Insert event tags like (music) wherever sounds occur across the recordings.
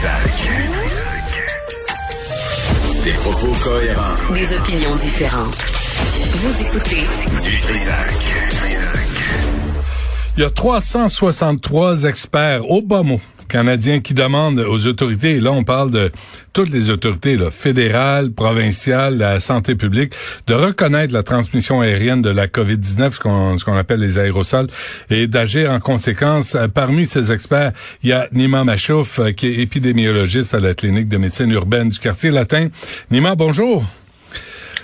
Trisac. Des propos cohérents. Des opinions différentes. Vous écoutez Du Trisac. Il y a 363 experts au bas mot canadiens qui demandent aux autorités, et là on parle de toutes les autorités là, fédérales, provinciales, la santé publique, de reconnaître la transmission aérienne de la COVID-19, ce qu'on appelle les aérosols, et d'agir en conséquence. Parmi ces experts, il y a Nima Machouf, euh, qui est épidémiologiste à la clinique de médecine urbaine du quartier latin. Nima, bonjour.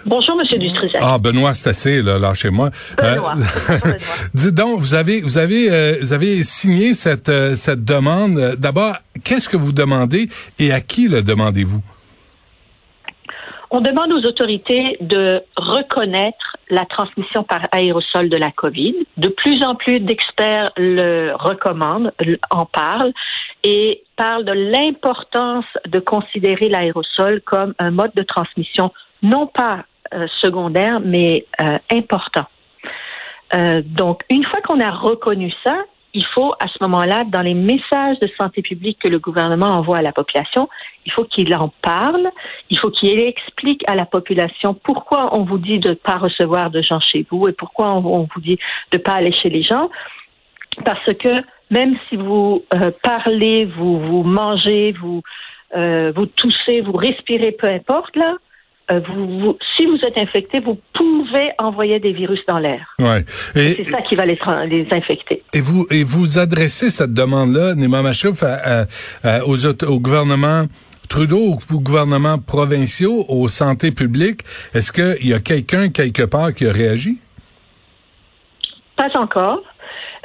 Bonjour, Monsieur Dutrisac. Ah, Benoît, c'est assez, là, lâchez-moi. Benoît. Euh, (laughs) Dis donc, vous avez, vous avez, euh, vous avez signé cette, euh, cette demande. D'abord, qu'est-ce que vous demandez et à qui le demandez-vous? On demande aux autorités de reconnaître la transmission par aérosol de la COVID. De plus en plus d'experts le recommandent, en parlent et parlent de l'importance de considérer l'aérosol comme un mode de transmission non pas secondaire, mais euh, important. Euh, donc, une fois qu'on a reconnu ça, il faut à ce moment-là, dans les messages de santé publique que le gouvernement envoie à la population, il faut qu'il en parle, il faut qu'il explique à la population pourquoi on vous dit de ne pas recevoir de gens chez vous et pourquoi on, vous dit de ne pas aller chez les gens. Parce que même si vous parlez, vous, vous mangez, vous, vous toussez, vous respirez, peu importe, là, euh, vous, si vous êtes infecté, vous pouvez envoyer des virus dans l'air. Ouais. C'est ça qui va les, les, infecter. Et vous et vous adressez cette demande-là, Nima Machouf, aux, au gouvernement Trudeau, aux gouvernements provinciaux, aux santé publiques. Est-ce qu'il y a quelqu'un quelque part qui a réagi? Pas encore.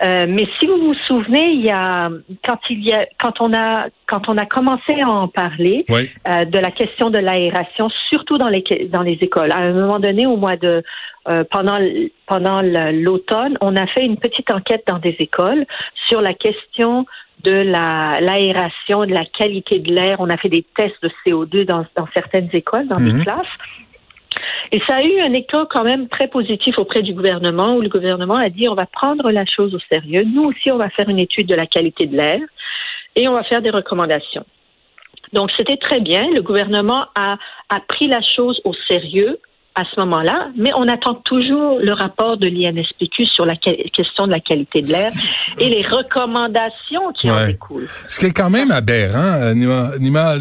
Euh, mais si vous vous souvenez, il y a quand il y a quand on a quand on a commencé à en parler euh, de la question de l'aération, surtout dans les dans les écoles. À un moment donné, au mois de euh, pendant pendant l'automne, on a fait une petite enquête dans des écoles sur la question de la l'aération, de la qualité de l'air. On a fait des tests de CO2 dans, dans certaines écoles, dans des mhm. classes. Et ça a eu un écho quand même très positif auprès du gouvernement, où le gouvernement a dit on va prendre la chose au sérieux. Nous aussi, on va faire une étude de la qualité de l'air et on va faire des recommandations. Donc, c'était très bien. Le gouvernement a, a pris la chose au sérieux à ce moment-là, mais on attend toujours le rapport de l'INSPQ sur la question de la qualité de l'air et les recommandations qui en découlent. Ce qui est quand même aberrant, euh, Nima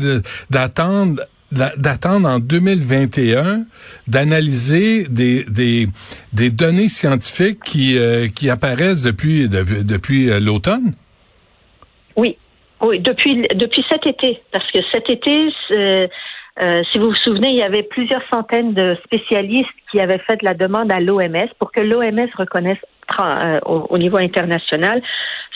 d'attendre d'attendre en 2021 d'analyser des, des, données scientifiques qui, euh, qui apparaissent depuis, depuis euh, l'automne? Oui, oui, depuis, depuis cet été. Parce que cet été, euh, si vous vous souvenez, il y avait plusieurs centaines de spécialistes qui avaient fait la demande à l'OMS pour que l'OMS reconnaisse au, niveau international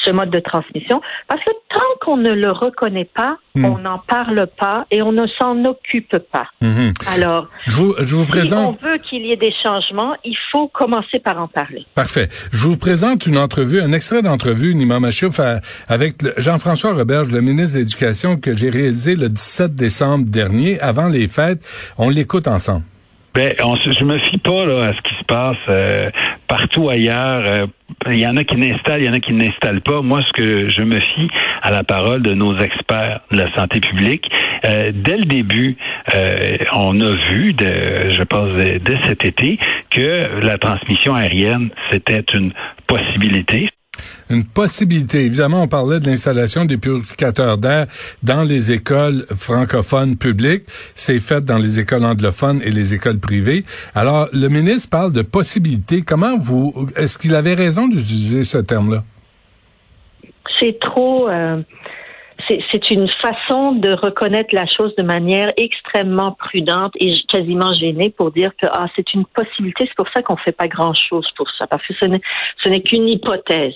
ce mode de transmission. Parce que tant qu'on ne le reconnaît pas, hmm. on n'en parle pas et on ne s'en occupe pas. Hmm. Alors, je vous, je vous présente... si on veut qu'il y ait des changements, il faut commencer par en parler. Parfait. Je vous présente une entrevue, un extrait d'entrevue, Nima Machouf, avec Jean-François Roberge, le ministre de l'Éducation, que j'ai réalisé le 17 décembre dernier, avant les fêtes. On l'écoute ensemble. Ben, on, je me fie pas là, à ce qui se passe euh, partout ailleurs. Euh, il y en a qui n'installent, il y en a qui n'installent pas. Moi, ce que je me fie à la parole de nos experts de la santé publique. Euh, dès le début, on a vu, de, je pense, dès cet été, que la transmission aérienne, c'était une possibilité une possibilité. Évidemment, on parlait de l'installation des purificateurs d'air dans les écoles francophones publiques. C'est fait dans les écoles anglophones et les écoles privées. Alors, le ministre parle de possibilité. Comment vous, est-ce qu'il avait raison d'utiliser ce terme-là? C'est trop, euh, c'est une façon de reconnaître la chose de manière extrêmement prudente et quasiment gênée pour dire que ah, c'est une possibilité. C'est pour ça qu'on fait pas grand-chose pour ça, parce que ce n'est qu'une hypothèse.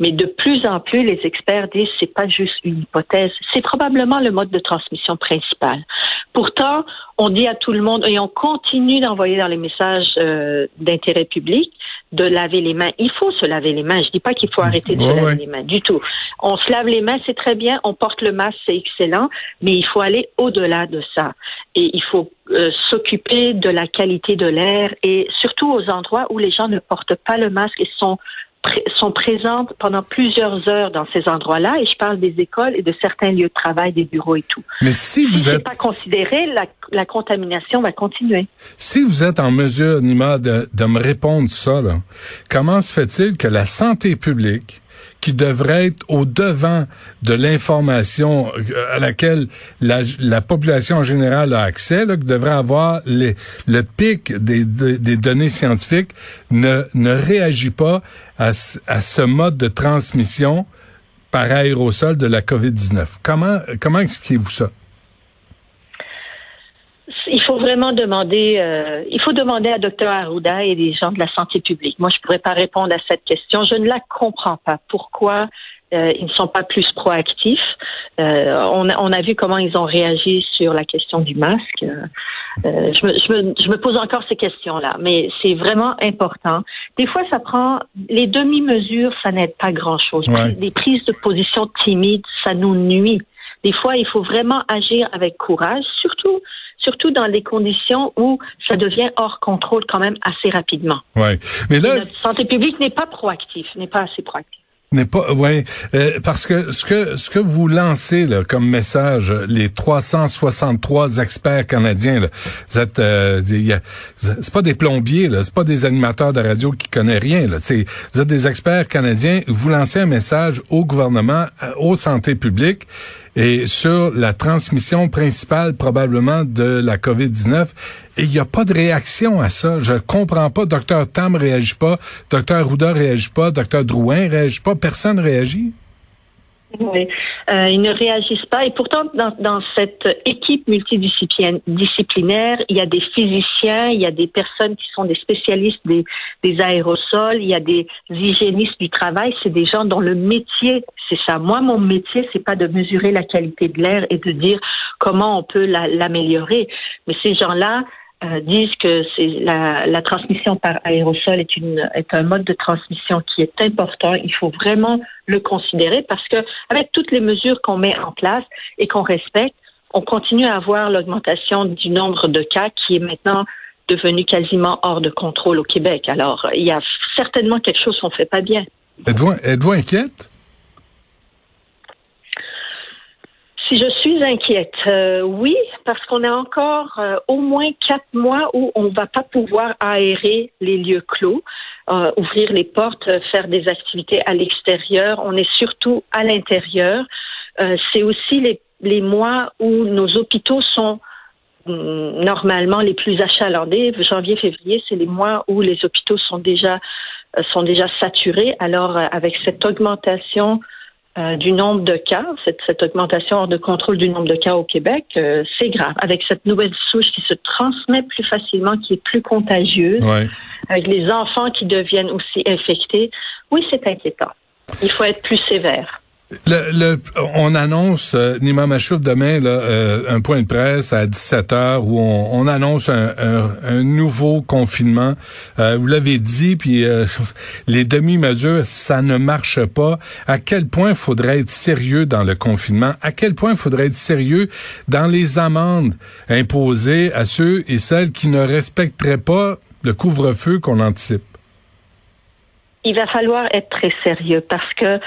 Mais de plus en plus, les experts disent c'est pas juste une hypothèse, c'est probablement le mode de transmission principal. Pourtant, on dit à tout le monde et on continue d'envoyer dans les messages euh, d'intérêt public de laver les mains. Il faut se laver les mains. Je dis pas qu'il faut arrêter de se laver les mains du tout. On se lave les mains, c'est très bien. On porte le masque, c'est excellent. Mais il faut aller au-delà de ça. Et il faut euh, s'occuper de la qualité de l'air et surtout aux endroits où les gens ne portent pas le masque et sont sont présentes pendant plusieurs heures dans ces endroits-là, et je parle des écoles et de certains lieux de travail, des bureaux et tout. Mais si vous si êtes pas considéré, la, la, contamination va continuer. Si vous êtes en mesure, Nima, de, de me répondre ça, là, comment se fait-il que la santé publique qui devrait être au devant de l'information euh, à laquelle la, la, population en général a accès, là, qui devrait avoir le pic des, des, données scientifiques, ne, ne réagit pas à, à ce mode de transmission par aérosol de la COVID-19. Comment, comment expliquez-vous ça? Il faut vraiment demander, euh, il faut demander à Dr Arruda et des gens de la santé publique. Moi, je pourrais pas répondre à cette question. Je ne la comprends pas. Pourquoi euh, ils ne sont pas plus proactifs? Euh, on, a, on, a, vu comment ils ont réagi sur la question du masque. Euh, je, me, je, me, je, me, pose encore ces questions-là, mais c'est vraiment important. Des fois, ça prend les demi-mesures, ça n'aide pas grand-chose. Ouais. Des prises de position timides, ça nous nuit. Des fois, il faut vraiment agir avec courage, surtout surtout dans des conditions où ça devient hors contrôle quand même assez rapidement. Ouais. Mais là, la santé publique n'est pas proactive, n'est pas assez proactive n'est pas ouais euh, parce que ce que ce que vous lancez là, comme message les 363 experts canadiens là, vous êtes euh, c'est pas des plombiers là c'est pas des animateurs de radio qui connaissent rien là c'est vous êtes des experts canadiens vous lancez un message au gouvernement euh, aux santé publique et sur la transmission principale probablement de la COVID-19. Et il n'y a pas de réaction à ça. Je comprends pas. Docteur Tam réagit pas. Docteur Rouda réagit pas. Docteur Drouin réagit pas. Personne réagit. Oui, euh, ils ne réagissent pas. Et pourtant, dans, dans cette équipe multidisciplinaire, il y a des physiciens, il y a des personnes qui sont des spécialistes des, des aérosols, il y a des hygiénistes du travail. C'est des gens dont le métier, c'est ça. Moi, mon métier, c'est pas de mesurer la qualité de l'air et de dire comment on peut l'améliorer. Mais ces gens-là, euh, disent que la, transmission par aérosol est un mode de transmission qui est important. Il faut vraiment le considérer parce que avec toutes les mesures qu'on met en place et qu'on respecte, on continue à avoir l'augmentation du nombre de cas qui est maintenant devenu quasiment hors de contrôle au Québec. Alors, il y a certainement quelque chose qu'on fait pas bien. Êtes-vous inquiète? Si je suis inquiète, euh, oui, parce qu'on a encore euh, au moins quatre mois où on va pas pouvoir aérer les lieux clos, euh, ouvrir les portes, faire des activités à l'extérieur. On est surtout à l'intérieur. Euh, c'est aussi les, les mois où nos hôpitaux sont hum, normalement les plus achalandés. Janvier, février, c'est les mois où les hôpitaux sont déjà sont déjà saturés. Alors, avec cette augmentation euh, du nombre de cas, cette, cette, augmentation hors de contrôle du nombre de cas au Québec, euh, c'est grave. Avec cette nouvelle souche qui se transmet plus facilement, qui est plus contagieuse, ouais. avec les enfants qui deviennent aussi infectés, oui, c'est inquiétant. Il faut être plus sévère. Le, le, on annonce, euh, Nima Machouf, demain, là, euh, un point de presse à 17 h où on, on annonce un, nouveau confinement. Euh, vous l'avez dit, puis euh, (laughs) les demi-mesures, ça ne marche pas. À quel point faudrait être sérieux dans le confinement? À quel point faudrait être sérieux dans les amendes imposées à ceux et celles qui ne respecteraient pas le couvre-feu qu'on anticipe? Il va falloir être très sérieux parce que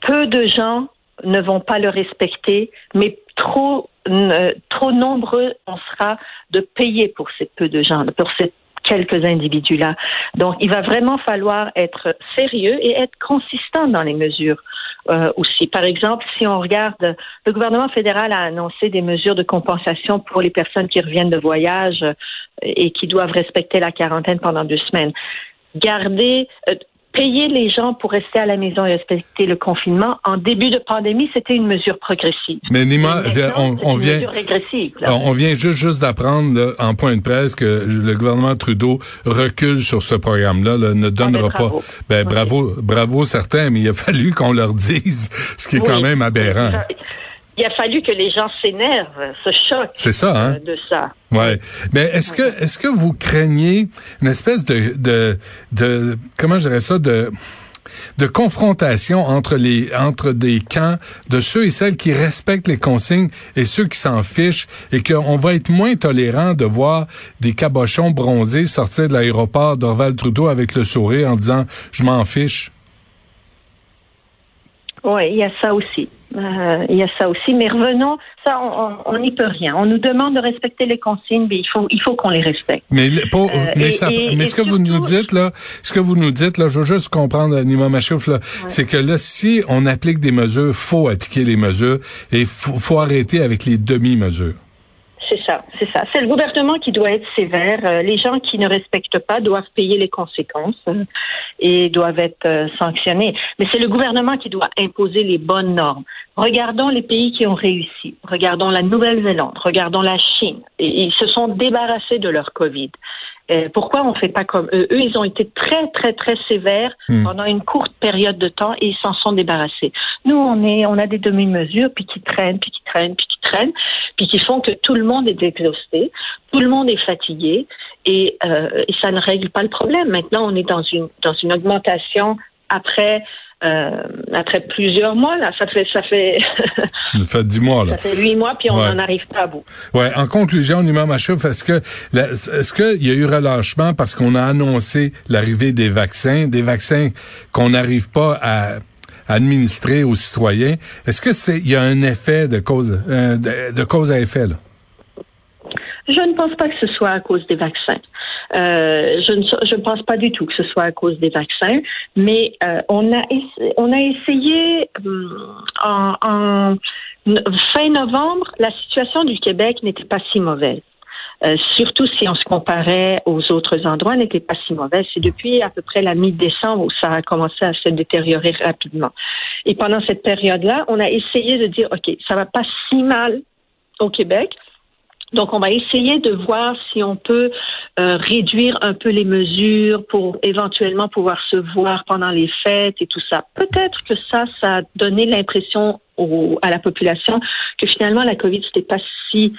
peu de gens ne vont pas le respecter, mais trop, euh, trop nombreux on sera de payer pour ces peu de gens, pour ces quelques individus-là. Donc, il va vraiment falloir être sérieux et être consistant dans les mesures euh, aussi. Par exemple, si on regarde, le gouvernement fédéral a annoncé des mesures de compensation pour les personnes qui reviennent de voyage et qui doivent respecter la quarantaine pendant deux semaines. Garder, euh, payer les gens pour rester à la maison et respecter le confinement, en début de pandémie, c'était une mesure progressive. Mais Nima, on, on vient, là. on vient juste, juste d'apprendre en point de presse que le gouvernement Trudeau recule sur ce programme-là, là, ne donnera ah, ben, bravo. pas. Ben Oui. bravo, bravo certains, mais il a fallu qu'on leur dise, ce qui est quand Oui. même aberrant. Il a fallu que les gens s'énervent, se choquent C'est ça, hein? euh, de ça. Ouais. Mais est-ce que est-ce que vous craignez une espèce de de de comment je dirais ça de de confrontation entre les entre des camps de ceux et celles qui respectent les consignes et ceux qui s'en fichent et qu'on va être moins tolérant de voir des cabochons bronzés sortir de l'aéroport d'Orval Trudeau avec le sourire en disant je m'en fiche? Oui, il y a ça aussi. Euh, il y a ça aussi. Mais revenons, ça, on n'y peut rien. On nous demande de respecter les consignes, mais il faut, il faut qu'on les respecte. Mais, pour, euh, mais, ça, mais ce que vous nous dites là, ce que vous nous dites là, je veux juste comprendre, Nima Machouf, là, c'est que là, si on applique des mesures, faut appliquer les mesures et faut, faut arrêter avec les demi-mesures. C'est ça, c'est ça. C'est le gouvernement qui doit être sévère. Euh, les gens qui ne respectent pas doivent payer les conséquences euh, et doivent être euh, sanctionnés. Mais c'est le gouvernement qui doit imposer les bonnes normes. Regardons les pays qui ont réussi. Regardons la Nouvelle-Zélande. Regardons la Chine. Ils se sont débarrassés de leur Covid. Euh, pourquoi on ne fait pas comme eux? Eux, ils ont été très, très, très sévères hmm. pendant une courte période de temps et ils s'en sont débarrassés. Nous, on est, on a des demi-mesures, puis qui traînent, puis qui traînent, puis qui traînent, puis qui font que tout le monde est exhausté, tout le monde est fatigué, et, euh, et ça ne règle pas le problème. Maintenant, on est dans une, dans une augmentation après euh, après plusieurs mois, là, ça fait ça fait (laughs) ça fait dix mois là. Ça fait huit mois puis on n'en arrive pas à bout. Ouais. En conclusion, Imam Achouf, est-ce que est-ce qu'il y a eu relâchement parce qu'on a annoncé l'arrivée des vaccins, des vaccins qu'on n'arrive pas à administrer aux citoyens? Est-ce que c'est il y a un effet de cause euh, de, cause à effet là? Je ne pense pas que ce soit à cause des vaccins. Euh, je ne je pense pas du tout que ce soit à cause des vaccins, mais euh, on a on a essayé euh, en, en, fin novembre, la situation du Québec n'était pas si mauvaise. Euh, surtout si on se comparait aux autres endroits, n'était pas si mauvaise. C'est depuis à peu près la mi-décembre où ça a commencé à se détériorer rapidement. Et pendant cette période-là, on a essayé de dire, OK, ça va pas si mal au Québec, donc, on va essayer de voir si on peut euh, réduire un peu les mesures pour éventuellement pouvoir se voir pendant les fêtes et tout ça. Peut-être que ça, ça a donné l'impression à la population que finalement la COVID c'était pas si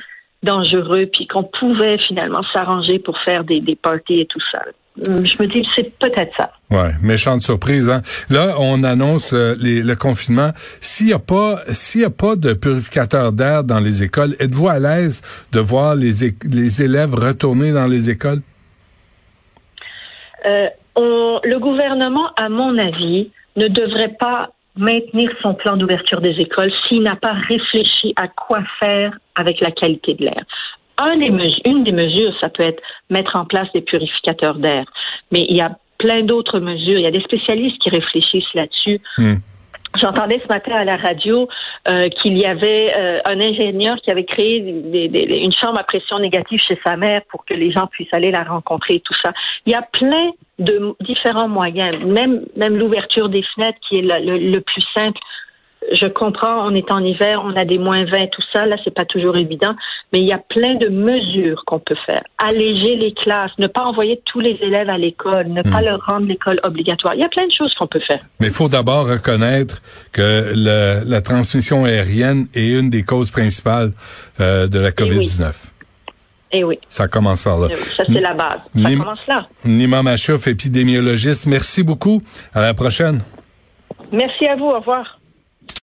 dangereux, puis qu'on pouvait finalement s'arranger pour faire des, des parties et tout ça. Hum, je me dis, c'est peut-être ça. Ouais, méchante surprise. Hein? Là, on annonce euh, le confinement. S'il n'y a pas, s'il y a pas de purificateur d'air dans les écoles, êtes-vous à l'aise de voir les, les élèves retourner dans les écoles? Euh, le gouvernement, à mon avis, ne devrait pas maintenir son plan d'ouverture des écoles s'il n'a pas réfléchi à quoi faire avec la qualité de l'air. une des mesures, ça peut être mettre en place des purificateurs d'air, mais il y a plein d'autres mesures. Il y a des spécialistes qui réfléchissent là-dessus. Hmm. J'entendais ce matin à la radio euh, qu'il y avait euh, un ingénieur qui avait créé une chambre à pression négative chez sa mère pour que les gens puissent aller la rencontrer et tout ça. Il y a plein de différents moyens, même même l'ouverture des fenêtres qui est le plus simple je comprends, on est en hiver, on a des moins 20, tout ça, là, c'est pas toujours évident, mais il y a plein de mesures qu'on peut faire. Alléger les classes, ne pas envoyer tous les élèves à l'école, ne pas hmm. leur rendre l'école obligatoire. Il y a plein de choses qu'on peut faire. Mais il faut d'abord reconnaître que la transmission aérienne est une des causes principales euh, de la COVID-19. Eh oui. Ça commence par là. Eh ça, c'est la base. Ça commence là. Nima Machouf, épidémiologiste, merci beaucoup. À la prochaine. Merci à vous. Au revoir.